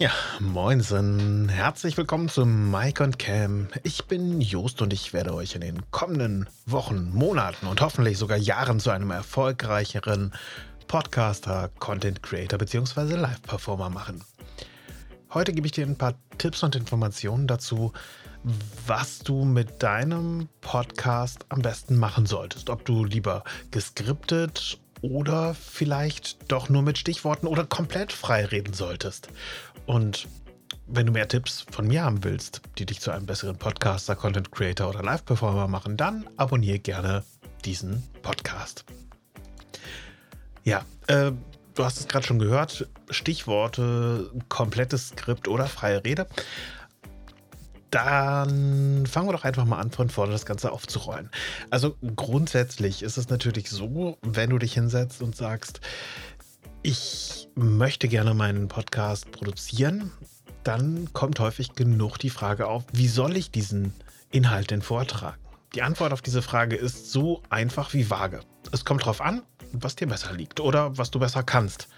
Ja, moinsen. Herzlich willkommen zu Mike und Cam. Ich bin Jost und ich werde euch in den kommenden Wochen, Monaten und hoffentlich sogar Jahren zu einem erfolgreicheren Podcaster, Content Creator bzw. Live-Performer machen. Heute gebe ich dir ein paar Tipps und Informationen dazu, was du mit deinem Podcast am besten machen solltest. Ob du lieber geskriptet oder vielleicht doch nur mit Stichworten oder komplett frei reden solltest. Und wenn du mehr Tipps von mir haben willst, die dich zu einem besseren Podcaster, Content Creator oder Live-Performer machen, dann abonniere gerne diesen Podcast. Ja, äh, du hast es gerade schon gehört, Stichworte, komplettes Skript oder freie Rede. Dann fangen wir doch einfach mal an, von vorne das Ganze aufzurollen. Also grundsätzlich ist es natürlich so, wenn du dich hinsetzt und sagst, ich möchte gerne meinen Podcast produzieren, dann kommt häufig genug die Frage auf, wie soll ich diesen Inhalt denn vortragen? Die Antwort auf diese Frage ist so einfach wie vage. Es kommt darauf an, was dir besser liegt oder was du besser kannst.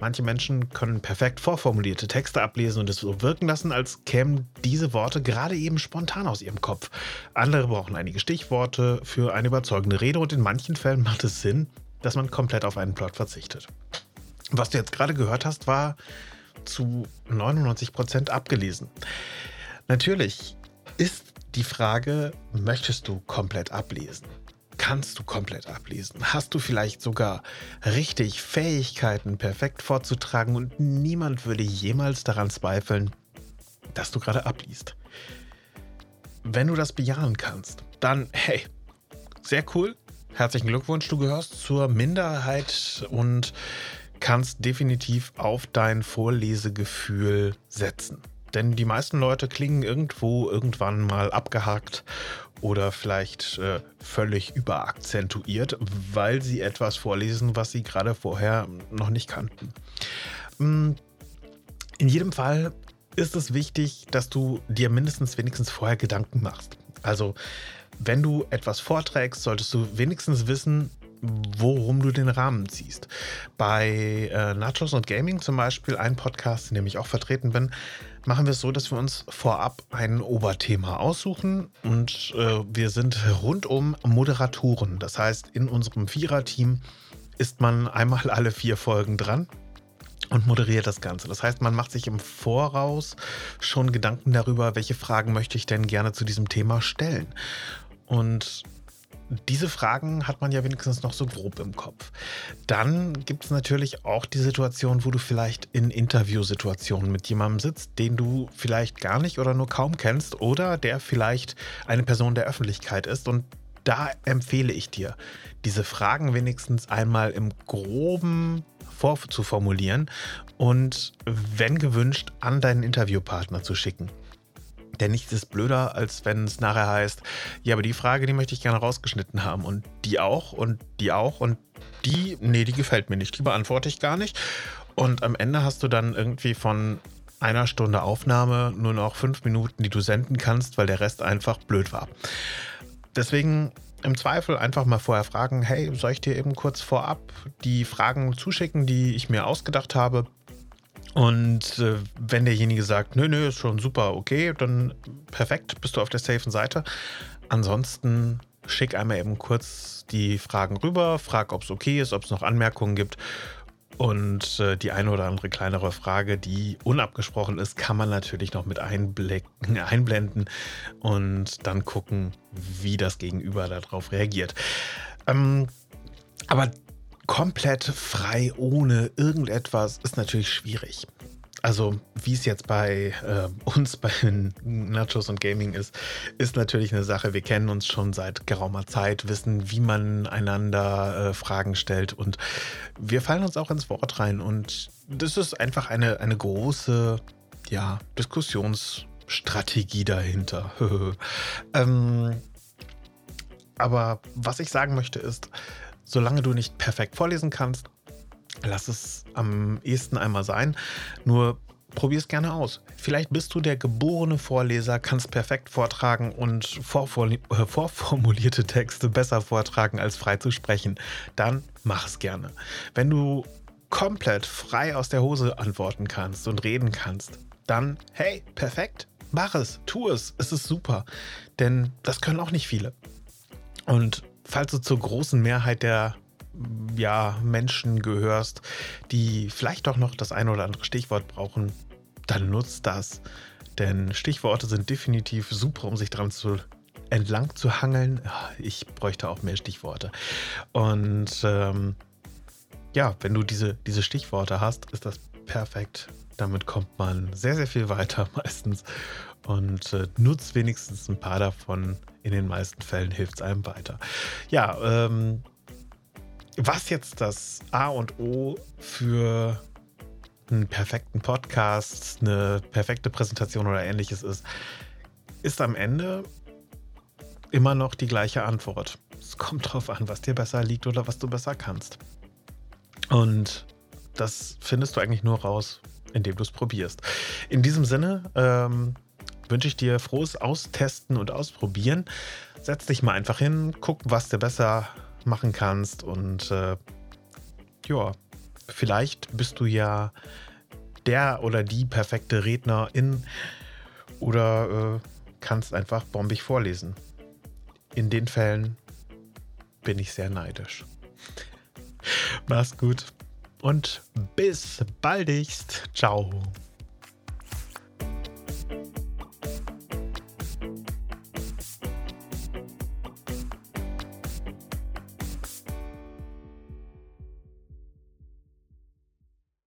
Manche Menschen können perfekt vorformulierte Texte ablesen und es so wirken lassen, als kämen diese Worte gerade eben spontan aus ihrem Kopf. Andere brauchen einige Stichworte für eine überzeugende Rede und in manchen Fällen macht es Sinn, dass man komplett auf einen Plot verzichtet. Was du jetzt gerade gehört hast, war zu 99 Prozent abgelesen. Natürlich ist die Frage, möchtest du komplett ablesen? Kannst du komplett ablesen. Hast du vielleicht sogar richtig Fähigkeiten perfekt vorzutragen und niemand würde jemals daran zweifeln, dass du gerade abliest. Wenn du das bejahen kannst, dann hey, sehr cool. Herzlichen Glückwunsch, du gehörst zur Minderheit und kannst definitiv auf dein Vorlesegefühl setzen. Denn die meisten Leute klingen irgendwo irgendwann mal abgehakt oder vielleicht äh, völlig überakzentuiert, weil sie etwas vorlesen, was sie gerade vorher noch nicht kannten. Mm, in jedem Fall ist es wichtig, dass du dir mindestens wenigstens vorher Gedanken machst. Also, wenn du etwas vorträgst, solltest du wenigstens wissen, worum du den Rahmen ziehst. Bei äh, Nachos und Gaming zum Beispiel, ein Podcast, in dem ich auch vertreten bin, machen wir es so, dass wir uns vorab ein Oberthema aussuchen und äh, wir sind rundum Moderatoren. Das heißt, in unserem Viererteam ist man einmal alle vier Folgen dran und moderiert das Ganze. Das heißt, man macht sich im Voraus schon Gedanken darüber, welche Fragen möchte ich denn gerne zu diesem Thema stellen. Und diese Fragen hat man ja wenigstens noch so grob im Kopf. Dann gibt es natürlich auch die Situation, wo du vielleicht in Interviewsituationen mit jemandem sitzt, den du vielleicht gar nicht oder nur kaum kennst oder der vielleicht eine Person der Öffentlichkeit ist. Und da empfehle ich dir, diese Fragen wenigstens einmal im groben vorzuformulieren und wenn gewünscht an deinen Interviewpartner zu schicken. Denn nichts ist blöder, als wenn es nachher heißt, ja, aber die Frage, die möchte ich gerne rausgeschnitten haben. Und die auch und die auch und die, nee, die gefällt mir nicht. Die beantworte ich gar nicht. Und am Ende hast du dann irgendwie von einer Stunde Aufnahme nur noch fünf Minuten, die du senden kannst, weil der Rest einfach blöd war. Deswegen im Zweifel einfach mal vorher fragen, hey, soll ich dir eben kurz vorab die Fragen zuschicken, die ich mir ausgedacht habe? Und äh, wenn derjenige sagt, nö, nö, ist schon super, okay, dann perfekt, bist du auf der safen Seite. Ansonsten schick einmal eben kurz die Fragen rüber, frag, ob es okay ist, ob es noch Anmerkungen gibt. Und äh, die eine oder andere kleinere Frage, die unabgesprochen ist, kann man natürlich noch mit einblenden und dann gucken, wie das Gegenüber darauf reagiert. Ähm, aber komplett frei ohne irgendetwas ist natürlich schwierig. Also, wie es jetzt bei äh, uns bei Nachos und Gaming ist, ist natürlich eine Sache. Wir kennen uns schon seit geraumer Zeit, wissen, wie man einander äh, Fragen stellt und wir fallen uns auch ins Wort rein. Und das ist einfach eine, eine große ja, Diskussionsstrategie dahinter. ähm, aber was ich sagen möchte ist, solange du nicht perfekt vorlesen kannst, lass es am ehesten einmal sein. Nur probier es gerne aus. Vielleicht bist du der geborene Vorleser, kannst perfekt vortragen und äh, vorformulierte Texte besser vortragen als frei zu sprechen. Dann mach es gerne. Wenn du komplett frei aus der Hose antworten kannst und reden kannst, dann hey, perfekt, mach es, tu es, es ist super. Denn das können auch nicht viele. Und falls du zur großen Mehrheit der ja, Menschen gehörst, die vielleicht doch noch das ein oder andere Stichwort brauchen, dann nutzt das. Denn Stichworte sind definitiv super, um sich dran zu entlang zu hangeln. Ich bräuchte auch mehr Stichworte. Und ähm, ja, wenn du diese, diese Stichworte hast, ist das perfekt. Damit kommt man sehr, sehr viel weiter meistens. Und äh, nutzt wenigstens ein paar davon. In den meisten Fällen hilft es einem weiter. Ja, ähm, was jetzt das A und O für einen perfekten Podcast, eine perfekte Präsentation oder ähnliches ist, ist am Ende immer noch die gleiche Antwort. Es kommt drauf an, was dir besser liegt oder was du besser kannst. Und das findest du eigentlich nur raus, indem du es probierst. In diesem Sinne ähm, wünsche ich dir frohes Austesten und Ausprobieren. Setz dich mal einfach hin, guck, was dir besser machen kannst und äh, ja, vielleicht bist du ja der oder die perfekte Rednerin oder äh, kannst einfach bombig vorlesen. In den Fällen bin ich sehr neidisch. Mach's gut und bis baldigst. Ciao.